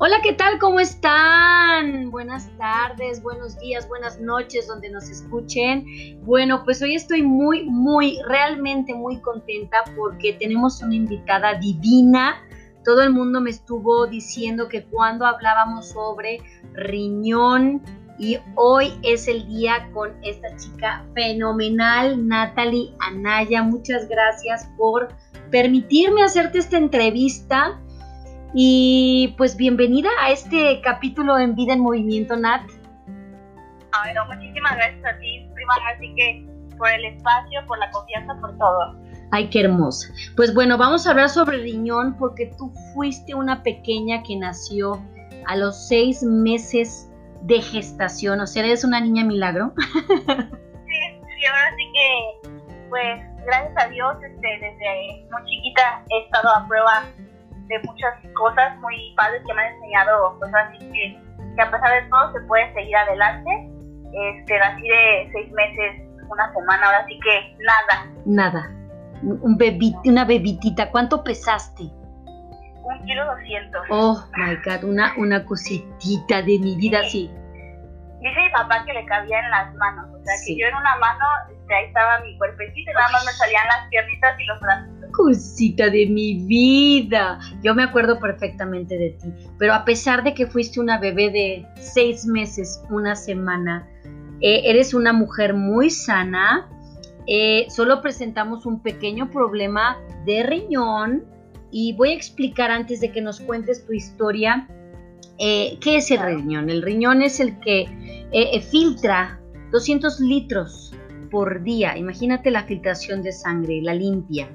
Hola, ¿qué tal? ¿Cómo están? Buenas tardes, buenos días, buenas noches donde nos escuchen. Bueno, pues hoy estoy muy, muy, realmente muy contenta porque tenemos una invitada divina. Todo el mundo me estuvo diciendo que cuando hablábamos sobre riñón y hoy es el día con esta chica fenomenal, Natalie Anaya. Muchas gracias por permitirme hacerte esta entrevista y pues bienvenida a este capítulo en Vida en Movimiento, Nat. Bueno, muchísimas gracias a ti, prima, así que por el espacio, por la confianza, por todo. Ay, qué hermosa. Pues bueno, vamos a hablar sobre riñón porque tú fuiste una pequeña que nació a los seis meses de gestación, o sea, eres una niña milagro. sí, sí, ahora sí que, pues, gracias a Dios, este, desde muy chiquita he estado a prueba de muchas cosas muy padres que me han enseñado, pues así que, que a pesar de todo se puede seguir adelante. Este, así de seis meses, una semana, ahora sí que nada. Nada. Un bebito, una bebitita. ¿Cuánto pesaste? Un kilo doscientos. Oh my god, una, una de mi vida, sí. Dice mi papá que le cabía en las manos, o sea que yo en una mano, este, ahí estaba mi cuerpecito, y nada más me salían las piernitas y los brazos cosita de mi vida. Yo me acuerdo perfectamente de ti, pero a pesar de que fuiste una bebé de seis meses, una semana, eh, eres una mujer muy sana. Eh, solo presentamos un pequeño problema de riñón y voy a explicar antes de que nos cuentes tu historia eh, qué es el riñón. El riñón es el que filtra 200 litros por día. Imagínate la filtración de sangre, la limpia.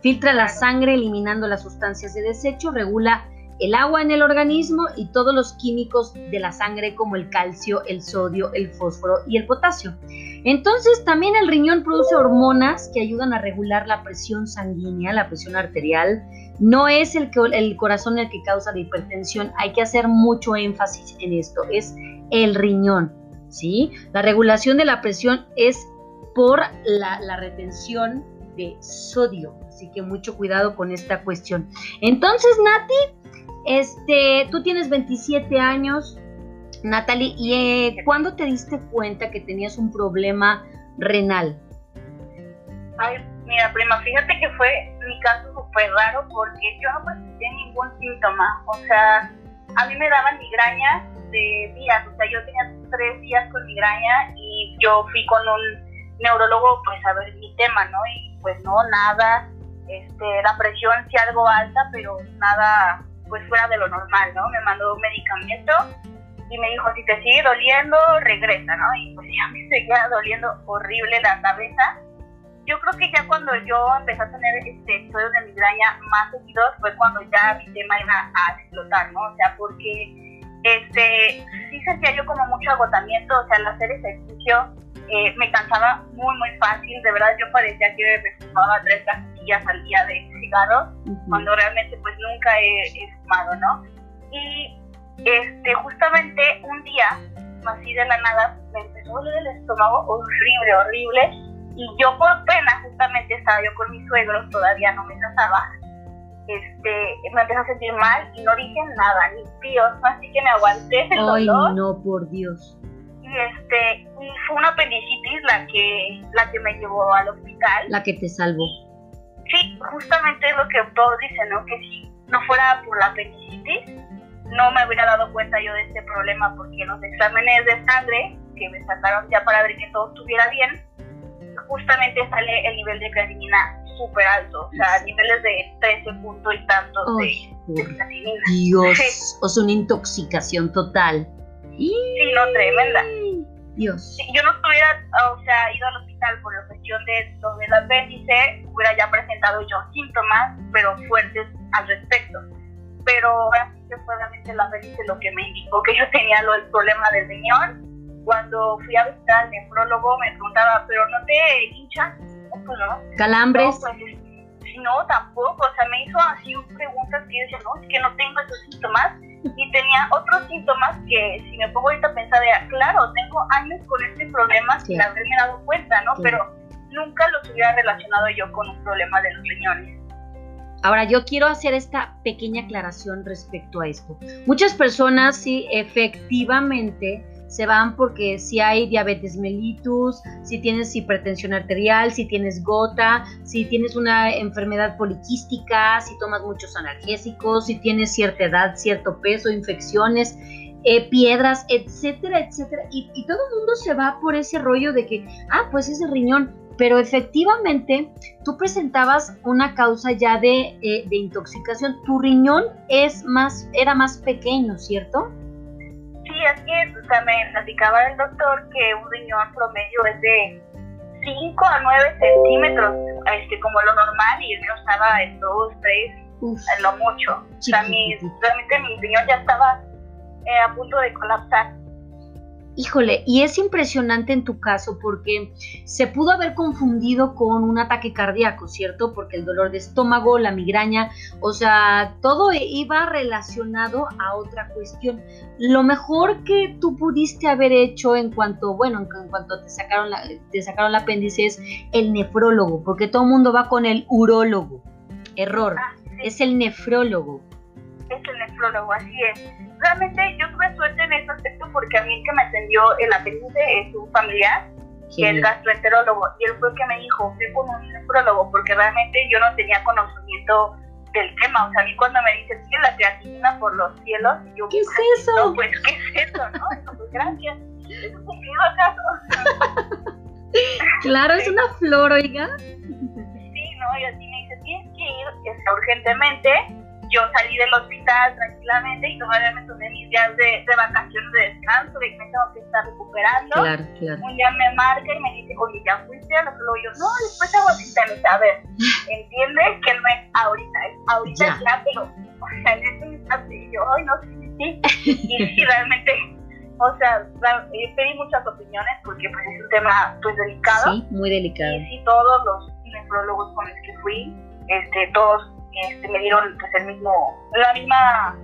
Filtra la sangre eliminando las sustancias de desecho, regula el agua en el organismo y todos los químicos de la sangre como el calcio, el sodio, el fósforo y el potasio. Entonces también el riñón produce hormonas que ayudan a regular la presión sanguínea, la presión arterial. No es el, el corazón el que causa la hipertensión, hay que hacer mucho énfasis en esto, es el riñón. ¿sí? La regulación de la presión es por la, retención de sodio. Así que mucho cuidado con esta cuestión. Entonces, Nati, este, tú tienes 27 años, Natalie, ¿y eh, cuándo te diste cuenta que tenías un problema renal? Ay, mira, prima, fíjate que fue mi caso súper raro porque yo no presenté ningún síntoma. O sea, a mí me daban migrañas de días. O sea, yo tenía tres días con migraña y yo fui con un neurólogo pues a ver mi tema, ¿no? Y pues no, nada, este, la presión sí algo alta, pero nada pues fuera de lo normal, ¿no? Me mandó un medicamento y me dijo, si te sigue doliendo, regresa, ¿no? Y pues ya me seguía doliendo horrible la cabeza. Yo creo que ya cuando yo empecé a tener este, episodios de migraña más seguidos fue cuando ya mi tema iba a explotar, ¿no? O sea, porque este, sí sentía yo como mucho agotamiento, o sea, al hacer ejercicio eh, me cansaba muy, muy fácil. De verdad, yo parecía que me fumaba tres cajetillas al día de cigarros, cuando realmente, pues nunca he, fumado, ¿no? Y este, justamente un día, así de la nada, me empezó a doler el estómago horrible, horrible. Y yo, por pena, justamente estaba yo con mis suegros, todavía no me casaba. Este, me empecé a sentir mal y no dije nada, ni píos, así que me aguanté el dolor. Ay, no, por Dios y este y fue una apendicitis la que la que me llevó al hospital. La que te salvó. Sí justamente lo que todos dicen no que si no fuera por la apendicitis no me hubiera dado cuenta yo de este problema porque los exámenes de sangre que me sacaron ya para ver que todo estuviera bien justamente sale el nivel de creatinina súper alto, o sea, niveles de 13 puntos y tantos de, creatinina. Dios, o sea, una intoxicación total. Sí, no, tremenda. Dios. Si yo no estuviera, o sea, ido al hospital por la cuestión de lo del apéndice, hubiera ya presentado yo síntomas, pero fuertes al respecto. Pero ahora sí que fue realmente el apéndice lo que me indicó que yo tenía lo, el problema del riñón. Cuando fui a visitar al nefrólogo me preguntaba, ¿pero no te hinchan? No, pues no. ¿Calambres? No, pues, no, tampoco. O sea, me hizo así preguntas que yo decía, no, es que no tengo esos síntomas y tenía otros síntomas que si me pongo ahorita a pensar, claro, tengo años con este problema sin haberme dado cuenta, ¿no? Pero nunca los hubiera relacionado yo con un problema de los riñones. Ahora, yo quiero hacer esta pequeña aclaración respecto a esto. Muchas personas sí efectivamente se van porque si hay diabetes mellitus, si tienes hipertensión arterial, si tienes gota, si tienes una enfermedad poliquística, si tomas muchos analgésicos, si tienes cierta edad, cierto peso, infecciones, eh, piedras, etcétera, etcétera. Y, todo el mundo se va por ese rollo de que, ah, pues es el riñón. Pero efectivamente, tú presentabas una causa ya de, eh, de intoxicación. Tu riñón es más, era más pequeño, ¿cierto? Sí, así es. O sea, me platicaba el doctor que un riñón promedio es de 5 a 9 centímetros, este, como lo normal, y el mío estaba en 2, 3, en lo mucho. O sea, mi, realmente mi riñón ya estaba eh, a punto de colapsar. Híjole, y es impresionante en tu caso porque se pudo haber confundido con un ataque cardíaco, ¿cierto? Porque el dolor de estómago, la migraña, o sea, todo iba relacionado a otra cuestión. Lo mejor que tú pudiste haber hecho en cuanto, bueno, en cuanto te sacaron la, te sacaron el apéndice es el nefrólogo, porque todo el mundo va con el urólogo. Error, ah, es el nefrólogo. Es el nefrólogo, así es realmente yo tuve suerte en ese aspecto porque a mí el que me atendió el apéndice es un familiar, que es gastroenterólogo, y él fue el que me dijo, fui con un nefrólogo, porque realmente yo no tenía conocimiento del tema, o sea, a mí cuando me dicen, sí, la creatina por los cielos, yo, ¿qué es eso? No, pues, ¿qué es eso, no? pues, gracias, ¿es un cumplido acaso? claro, es una flor, oiga. Sí, no, y así me dice, tienes que ir urgentemente, yo salí del hospital tranquilamente y todavía me tomé mis días de, de vacaciones de descanso, de que me tengo que estar recuperando. Claro, claro. Un día me marca y me dice, oye, ¿ya fuiste a lo Yo, no, después hago síntomas. A ver, entiende que no es ahorita, es ahorita ya, ya pero, o sea, en ese instante, yo, ay, no, sí, sí, Y sí, realmente, o sea, pedí muchas opiniones porque pues, es un tema, pues, delicado. Sí, muy delicado. Y sí, todos los nefrólogos con los que fui, este, todos este, me dieron pues, el mismo, la misma,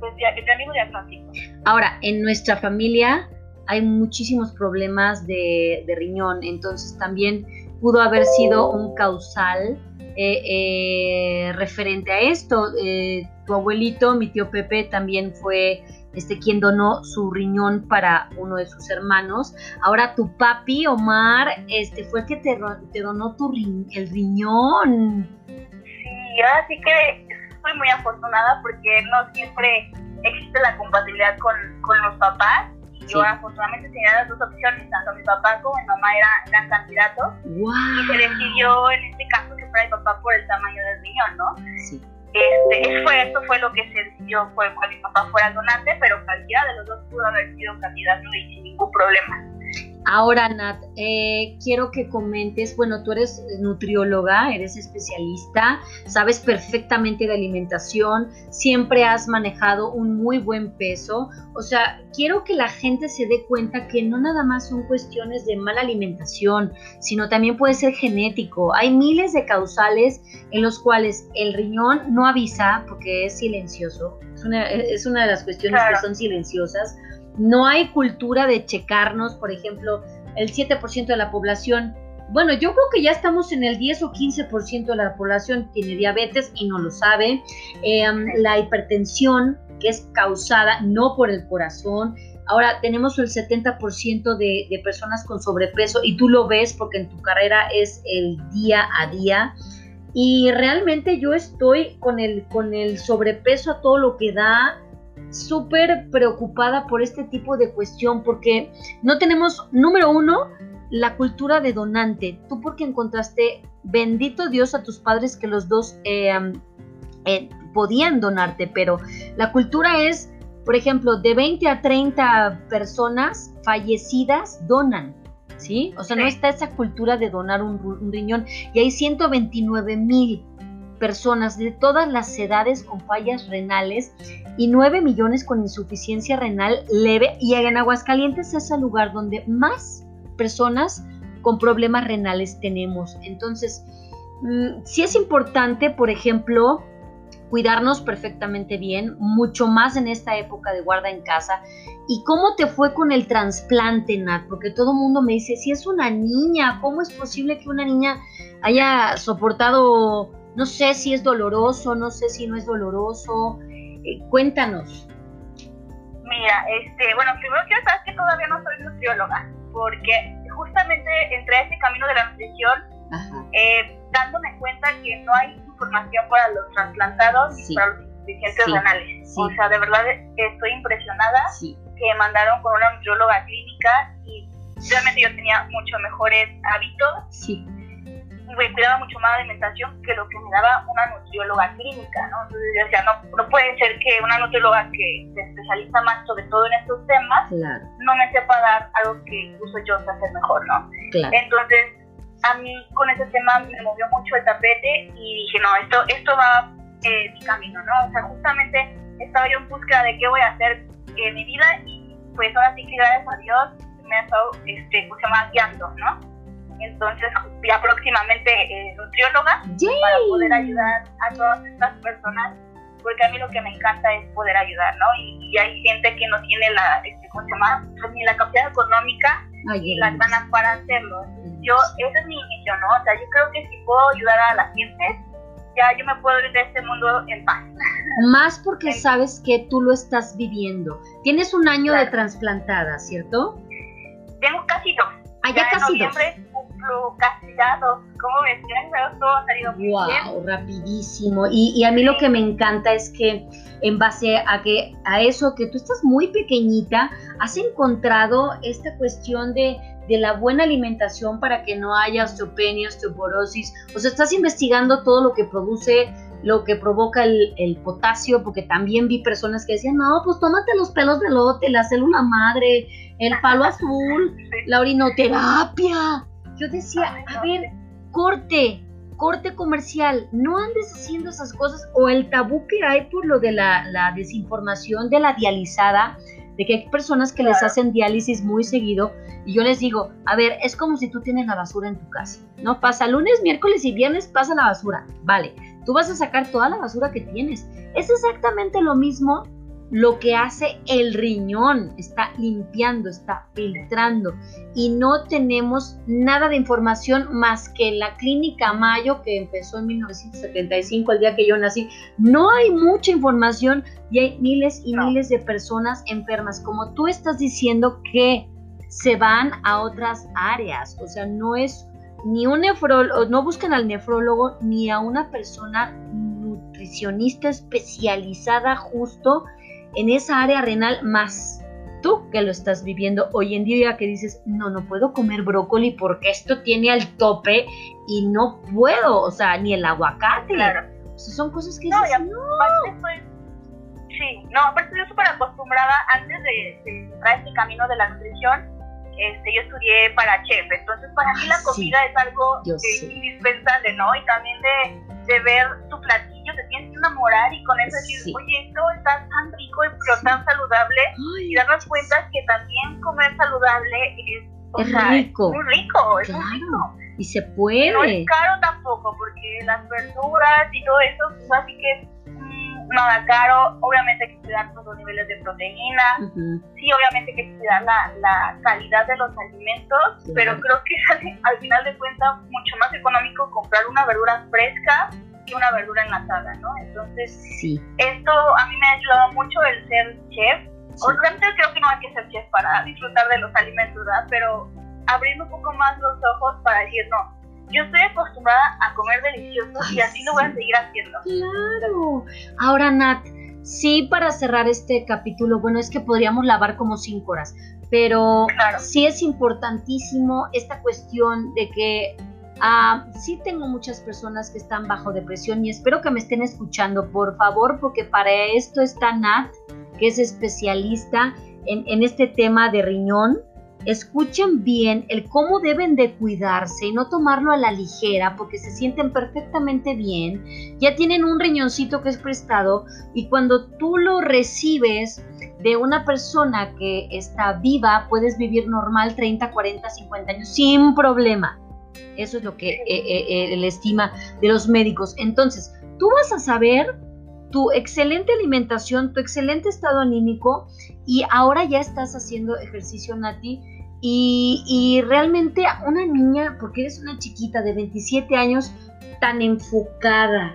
pues, el mismo diagnóstico. Ahora, en nuestra familia hay muchísimos problemas de, riñón, entonces también pudo haber sido un causal eh, eh, referente a esto. Eh, tu abuelito, mi tío Pepe, también fue este, quien donó su riñón para uno de sus hermanos. Ahora tu papi, Omar, este, fue el que te, donó tu el riñón y ahora sí que estoy muy afortunada porque no siempre existe la compatibilidad con, con los papás. Y yo afortunadamente tenía las dos opciones, tanto mi papá como mi mamá eran, eran candidatos. Y se decidió en este caso que fuera mi papá por el tamaño del riñón, ¿no? Sí. Este, fue, eso fue lo que se decidió, fue que mi papá fuera donante, pero cualquiera de los dos pudo haber sido candidato y sin ningún problema. Ahora, Nat, eh, quiero que comentes, bueno, tú eres nutrióloga, eres especialista, sabes perfectamente de alimentación, siempre has manejado un muy buen peso, o sea, quiero que la gente se dé cuenta que no nada más son cuestiones de mala alimentación, sino también puede ser genético. Hay miles de causales en los cuales el riñón no avisa porque es silencioso, es una, es una de las cuestiones que son silenciosas no hay cultura de checarnos, por ejemplo, el 7% de la población. Bueno, yo creo que ya estamos en el 10 o 15% de la población tiene diabetes y no lo sabe. Em, la hipertensión, que es causada no por el corazón. Ahora tenemos el 70% de, de personas con sobrepeso y tú lo ves porque en tu carrera es el día a día. Y realmente yo estoy con el, con el sobrepeso a todo lo que da súper preocupada por este tipo de cuestión porque no tenemos, número uno, la cultura de donante. Tú porque encontraste, bendito Dios a tus padres que los dos eh, eh, podían donarte, pero la cultura es, por ejemplo, de 20 a 30 personas fallecidas donan. ¿Sí? O sea, no está esa cultura de donar un, un riñón. Y hay 129 mil personas de todas las edades con fallas renales y 9 millones con insuficiencia renal leve y en Aguascalientes es el lugar donde más personas con problemas renales tenemos. Entonces, mm, sí es importante, por ejemplo, cuidarnos perfectamente bien, mucho más en esta época de guarda en casa. ¿Y cómo te fue con el trasplante, Nat? Porque todo el mundo me dice, si es una niña, ¿cómo es posible que una niña haya soportado no sé si es doloroso, no sé si no es doloroso. Eh, cuéntanos. Mira, este, bueno, primero quiero saber que todavía no soy nutrióloga, porque justamente entré a ese camino de la nutrición eh, dándome cuenta que no hay información para los trasplantados y para los insuficientes renales. O sea, de verdad estoy impresionada que mandaron con una nutrióloga clínica y realmente yo tenía mucho mejores hábitos. Sí me cuidaba mucho más la alimentación que lo que me daba una nutrióloga clínica, ¿no? Entonces yo decía, no, no puede ser que una nutrióloga que se especializa más sobre todo en estos temas no me sepa dar algo que incluso yo sé hacer mejor, ¿no? Entonces, a mí con ese tema me movió mucho el tapete y dije, no, esto, esto va eh, mi camino, ¿no? O sea, justamente estaba yo en búsqueda de qué voy a hacer en mi vida y pues ahora sí que gracias a Dios me ha estado, este, pues, guiando, ¿no? Entonces ya próximamente eh, nutrióloga para poder ayudar a todas estas personas porque a mí lo que me encanta es poder ayudar, ¿no? Y, hay gente que no tiene la, este, ¿cómo se llama? Pues, ni la capacidad económica ni las ganas para hacerlo. Yo, esa es mi misión, ¿no? O sea, yo creo que si puedo ayudar a la gente, ya yo me puedo ir de este mundo en paz. Más porque sabes que tú lo estás viviendo. Tienes un año de trasplantada, ¿cierto? Tengo casi dos. Ah, ya, casi dos ¿Cómo ves? Todo ha salido muy wow, rapidísimo. Y, y, a mí lo que me encanta es que en base a que a eso que tú estás muy pequeñita, has encontrado esta cuestión de, de la buena alimentación para que no haya osteopenia, osteoporosis. O sea, estás investigando todo lo que produce lo que provoca el, el, potasio, porque también vi personas que decían, no, pues tómate los pelos de lote, la célula madre, el palo azul, la orinoterapia. Yo decía, a ver, corte, corte comercial, no andes haciendo esas cosas o el tabú que hay por lo de la, desinformación de la dializada, de que hay personas que les hacen diálisis muy seguido y yo les digo, a ver, es como si tú tienes la basura en tu casa, ¿no? Pasa lunes, miércoles y viernes, pasa la basura, vale, tú vas a sacar toda la basura que tienes. Es exactamente lo mismo lo que hace el riñón, está limpiando, está filtrando. Y no tenemos nada de información más que la clínica Mayo que empezó en 1975, el día que yo nací. No hay mucha información y hay miles y miles de personas enfermas, como tú estás diciendo que se van a otras áreas, o sea, no es ni un nefrólogo, no buscan al nefrólogo ni a una persona nutricionista especializada justo en esa área renal más tú que lo estás viviendo hoy en día que dices, no, no puedo comer brócoli porque esto tiene al tope y no puedo, o sea, ni el aguacate. Claro. O sea, son cosas que no, dices, no. Estoy, sí, no, aparte estoy súper acostumbrada antes de, de entrar este camino de la nutrición, este, yo estudié para chef, entonces para mí la comida es algo indispensable, ¿no? Y también de, de ver tu platillo te tienes que enamorar y con eso decir, oye, esto está tan rico pero tan saludable y darnos cuenta que también comer saludable es, rico. muy rico, es muy rico. Y se puede. No es caro tampoco, porque las verduras y todo eso, pues así que mm, nada caro. Obviamente hay que cuidar todos los niveles de proteína. Sí, obviamente hay que cuidar la, la calidad de los alimentos, pero creo que al final de cuentas mucho más económico comprar una verdura fresca que una verdura enlatada, ¿no? Entonces, sí. esto a mí me ha ayudado mucho el ser chef. Obviamente creo que no hay que ser chef para disfrutar de los alimentos, ¿verdad? Pero abriendo un poco más los ojos para decir, no, yo estoy acostumbrada a comer delicioso y así lo voy a seguir haciendo. Claro. Ahora, Nat, sí, para cerrar este capítulo, bueno, es que podríamos lavar como cinco horas, pero sí es importantísimo esta cuestión de que Ah, sí tengo muchas personas que están bajo depresión y espero que me estén escuchando, por favor, porque para esto está Nat, que es especialista en, en este tema de riñón. Escuchen bien el cómo deben de cuidarse y no tomarlo a la ligera porque se sienten perfectamente bien. Ya tienen un riñoncito que es prestado y cuando tú lo recibes de una persona que está viva, puedes vivir normal 30, 40, 50 años sin problema. Eso es lo que eh, eh, eh, estima de los médicos. Entonces, tú vas a saber tu excelente alimentación, tu excelente estado anímico y ahora ya estás haciendo ejercicio, Nati. Y, realmente una niña, porque eres una chiquita de 27 años, tan enfocada,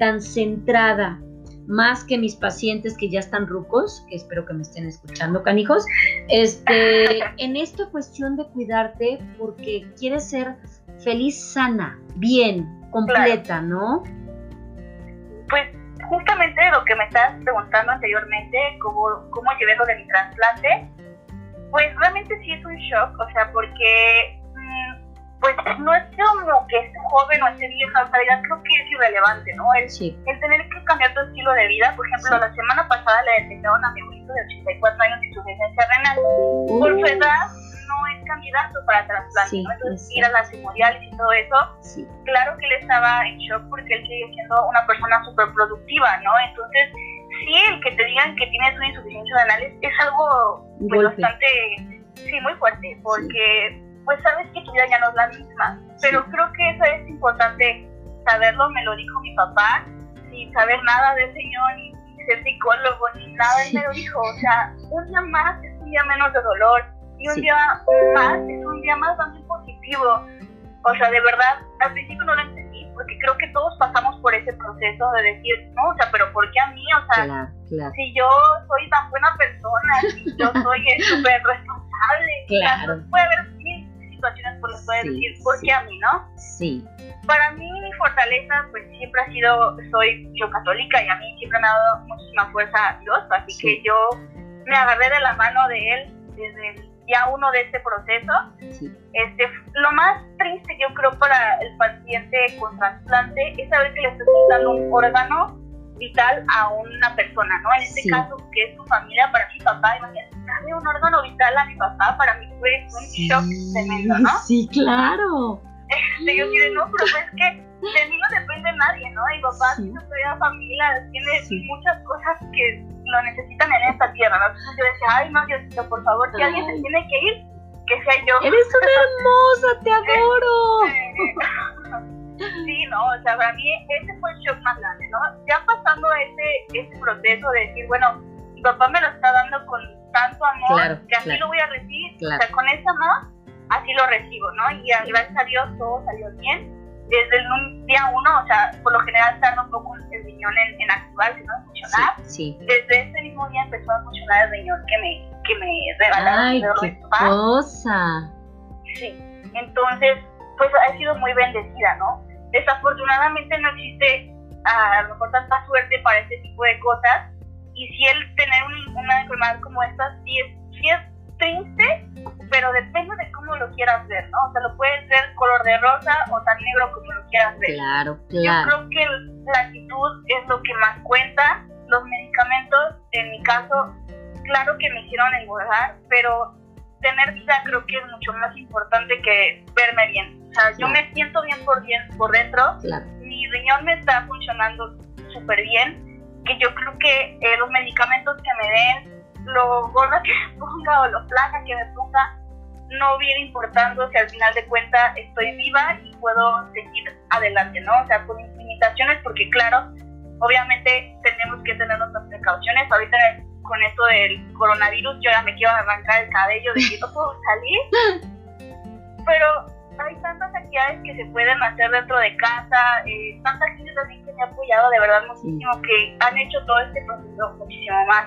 tan centrada, más que mis pacientes que ya están rucos, que espero que me estén escuchando, canijos, este, en esta cuestión de cuidarte porque quieres ser feliz, sana, bien, completa, ¿no? Pues justamente lo que me estabas preguntando anteriormente, cómo, cómo llevé lo de mi trasplante, pues realmente sí es un shock, o sea, porque mm, pues no es como que esté joven o esté vieja, o sea, creo que es irrelevante, ¿no? El, el tener que cambiar tu estilo de vida, por ejemplo, la semana pasada le detectaron a mi abuelito de 84 años insuficiencia renal. Por su edad candidato para trasplante, ¿no? Entonces ir a las hemodiálisis y todo eso, claro que él estaba en shock porque él sigue siendo una persona súper productiva, ¿no? Entonces, sí, el que te digan que tienes una insuficiencia renal es, algo pues, bastante, sí, muy fuerte, porque pues sabes que tu vida ya no es la misma. Pero creo que eso es importante saberlo, me lo dijo mi papá, sin saber nada del Señor, ni, ser psicólogo, ni nada, él me lo dijo. O sea, un día más es un día menos de dolor, y un día más es un día más también positivo. O sea, de verdad, al principio no lo entendí, porque creo que todos pasamos por ese proceso de decir, no, o sea, pero ¿por qué a mí? O sea, si yo soy tan buena persona, si yo soy súper responsable, claro. puede haber situaciones por las puedes decir, ¿por qué a mí, no? Sí. Para mí mi fortaleza pues siempre ha sido, soy yo católica y a mí siempre me ha dado muchísima fuerza Dios, así que yo me agarré de la mano de Él desde el día uno de este proceso. Este, lo más triste yo creo para el paciente con trasplante es saber que le estás quitando un órgano vital a una persona, ¿no? En este caso, que es tu familia, para mi papá, imagínate, darle un órgano vital a mi papá, para mí fue un shock tremendo, ¿no? Sí, claro. Este, yo dije, no, pero es que de mí no depende nadie, ¿no? Mi papá sí. tiene una familia, tiene muchas cosas que lo necesitan en esta tierra, ¿no? Entonces yo decía, ay, no, Diosito, por favor, si alguien se tiene que ir, que sea yo. Eres una hermosa, te adoro. Sí, no, o sea, para mí ese fue el shock más grande, ¿no? Ya pasando ese, ese proceso de decir, bueno, mi papá me lo está dando con tanto amor que así lo voy a recibir, o sea, con ese amor, así lo recibo, ¿no? Y gracias a Dios todo salió bien. Desde el día uno, o sea, por lo general tarda un poco el riñón en, en activarse, ¿no? En funcionar. Sí, Desde ese mismo día empezó a funcionar el riñón que me, que me regalaron. ¡Ay, qué cosa! Sí, entonces, pues ha sido muy bendecida, ¿no? Desafortunadamente no existe a lo mejor tanta suerte para este tipo de cosas y si el tener una enfermedad como esta sí es, sí es triste, pero depende de cómo lo quieras ver, ¿no? O sea, lo puedes ver color de rosa o tan negro como lo quieras ver. Claro, claro. Yo creo que la actitud es lo que más cuenta. Los medicamentos, en mi caso, claro que me hicieron engordar, pero tener vida creo que es mucho más importante que verme bien. O sea, yo me siento bien por, bien por dentro, mi riñón me está funcionando súper bien, que yo creo que eh, los medicamentos que me den, lo gorda que me ponga o lo flaca que me ponga, no viene importando si al final de cuentas estoy viva y puedo seguir adelante, ¿no? O sea, con limitaciones, porque claro, obviamente tenemos que tener nuestras precauciones. Ahorita con esto del coronavirus, yo ya me quiero arrancar el cabello de que no puedo salir. Pero hay tantas actividades que se pueden hacer dentro de casa, eh, tanta gente también que me ha apoyado de verdad muchísimo, que han hecho todo este proceso muchísimo más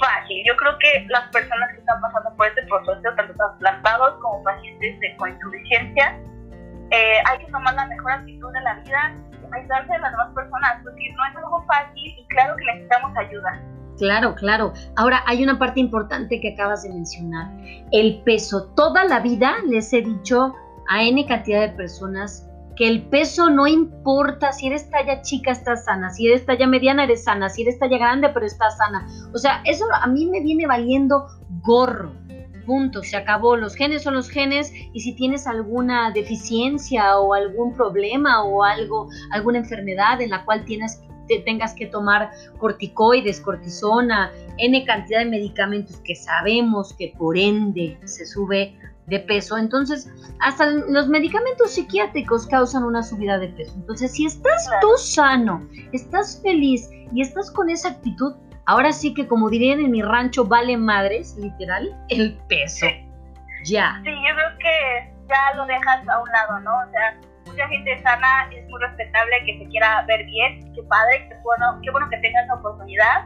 fácil. Yo creo que las personas que están pasando por este proceso, tanto trasplantados como pacientes de, con insuficiencia, eh, hay que tomar la mejor actitud de la vida, ayudarse a las demás personas, porque no es algo fácil y claro que necesitamos ayuda. Claro, claro. Ahora hay una parte importante que acabas de mencionar, el peso. Toda la vida les he dicho a N cantidad de personas que el peso no importa, si eres talla chica estás sana, si eres talla mediana eres sana, si eres talla grande pero estás sana. O sea, eso a mí me viene valiendo gorro. Punto, se acabó. Los genes son los genes y si tienes alguna deficiencia o algún problema o algo, alguna enfermedad en la cual tienes tengas que tomar corticoides, cortisona, N cantidad de medicamentos que sabemos que por ende se sube de peso. Entonces, hasta los medicamentos psiquiátricos causan una subida de peso. Entonces, si estás tú sano, estás feliz y estás con esa actitud, ahora sí que como dirían en mi rancho, vale madres, literal, el peso. Ya. Sí, yo creo que ya lo dejas a un lado, ¿no? O sea, mucha gente sana es muy respetable que se quiera ver bien, qué padre, qué bueno, qué bueno que tengas la oportunidad,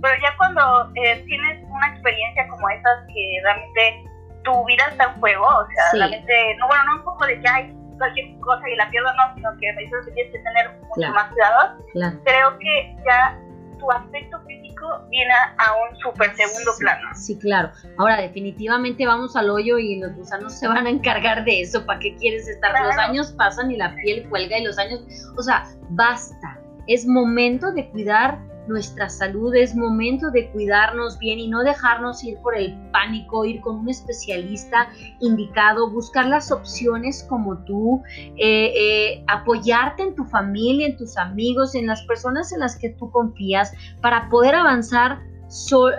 pero ya cuando eh, tienes una experiencia como esas que realmente tu vida está en juego, o sea, realmente, no, bueno, no un poco de que hay cualquier cosa y la pierdo, no, sino que me dices que tienes que tener mucho más cuidado, creo que ya tu aspecto físico viene a un súper segundo plano. Sí, claro. Ahora, definitivamente vamos al hoyo y los gusanos se van a encargar de eso. ¿Para qué quieres estar? Los años pasan y la piel cuelga y los años... O sea, basta. Es momento de cuidar nuestra salud, es momento de cuidarnos bien y no dejarnos ir por el pánico, ir con un especialista indicado, buscar las opciones como tú, eh, eh, apoyarte en tu familia, en tus amigos, en las personas en las que tú confías para poder avanzar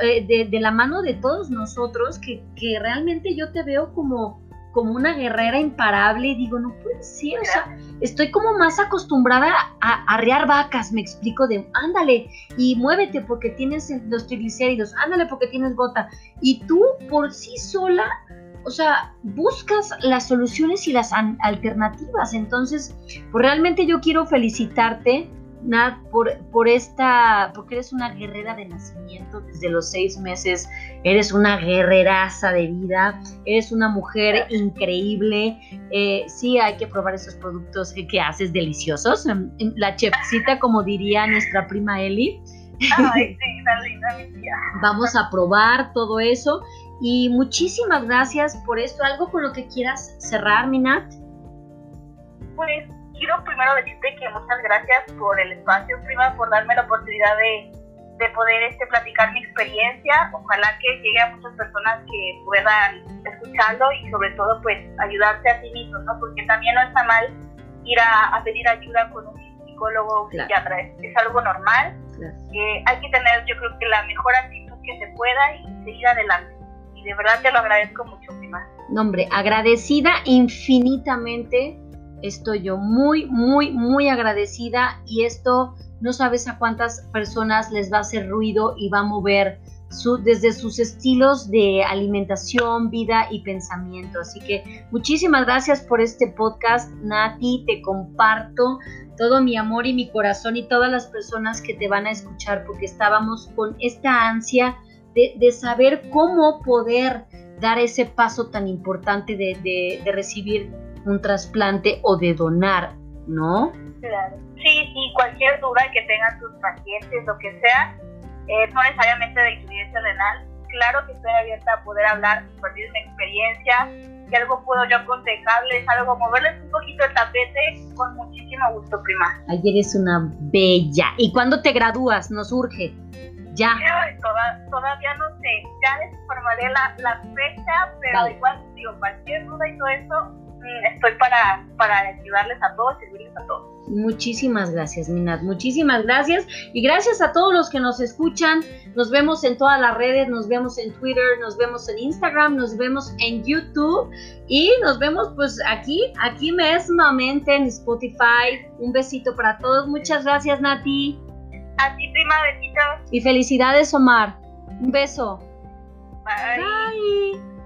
eh, de, la mano de todos nosotros, que, que realmente yo te veo como como una guerrera imparable y digo, no puede ser, o sea, estoy como más acostumbrada a arrear vacas, me explico, de ándale y muévete porque tienes los triglicéridos, ándale porque tienes gota. Y tú por sí sola, o sea, buscas las soluciones y las alternativas. Entonces, pues realmente yo quiero felicitarte Nat, por, por esta, porque eres una guerrera de nacimiento desde los seis meses, eres una guerreraza de vida, eres una mujer increíble. Eh, sí, hay que probar esos productos que, haces deliciosos. La chefcita, como diría nuestra prima Eli. Ay, sí, linda Vamos a probar todo eso. Y muchísimas gracias por esto. ¿Algo con lo que quieras cerrar, Minat? Pues quiero primero decirte que muchas gracias por el espacio, prima, por darme la oportunidad de, de poder este, platicar mi experiencia. Ojalá que llegue a muchas personas que puedan escucharlo y sobre todo pues ayudarse a sí mismos, ¿no? Porque también no está mal ir a, pedir ayuda con un psicólogo o psiquiatra, es, algo normal. hay que tener yo creo que la mejor actitud que se pueda y seguir adelante. Y de verdad te lo agradezco mucho, prima. No, hombre, agradecida infinitamente Estoy yo muy, muy, muy agradecida y esto no sabes a cuántas personas les va a hacer ruido y va a mover su, desde sus estilos de alimentación, vida y pensamiento. Así que muchísimas gracias por este podcast, Nati. Te comparto todo mi amor y mi corazón y todas las personas que te van a escuchar porque estábamos con esta ansia de, saber cómo poder dar ese paso tan importante de, de recibir un trasplante o de donar, ¿no? Claro. Sí, sí, cualquier duda que tengan sus pacientes, lo que sea, eh, no necesariamente de insuficiencia renal, claro que estoy abierta a poder hablar, compartir mi experiencia, si algo puedo yo aconsejarles, algo, moverles un poquito el tapete, con muchísimo gusto, prima. Ayer eres una bella. ¿Y cuándo te gradúas? Nos urge. Ya. todavía no sé, ya les informaré la, la fecha, pero igual, digo, cualquier duda y todo eso, estoy para, para ayudarles a todos, servirles a todos. Muchísimas gracias, Minat. Muchísimas gracias. Y gracias a todos los que nos escuchan. Nos vemos en todas las redes, nos vemos en Twitter, nos vemos en Instagram, nos vemos en YouTube y nos vemos pues aquí, aquí mesmamente en Spotify. Un besito para todos. Muchas gracias, Nati. A ti, prima, besitos. Y felicidades, Omar. Un beso. Bye. Bye.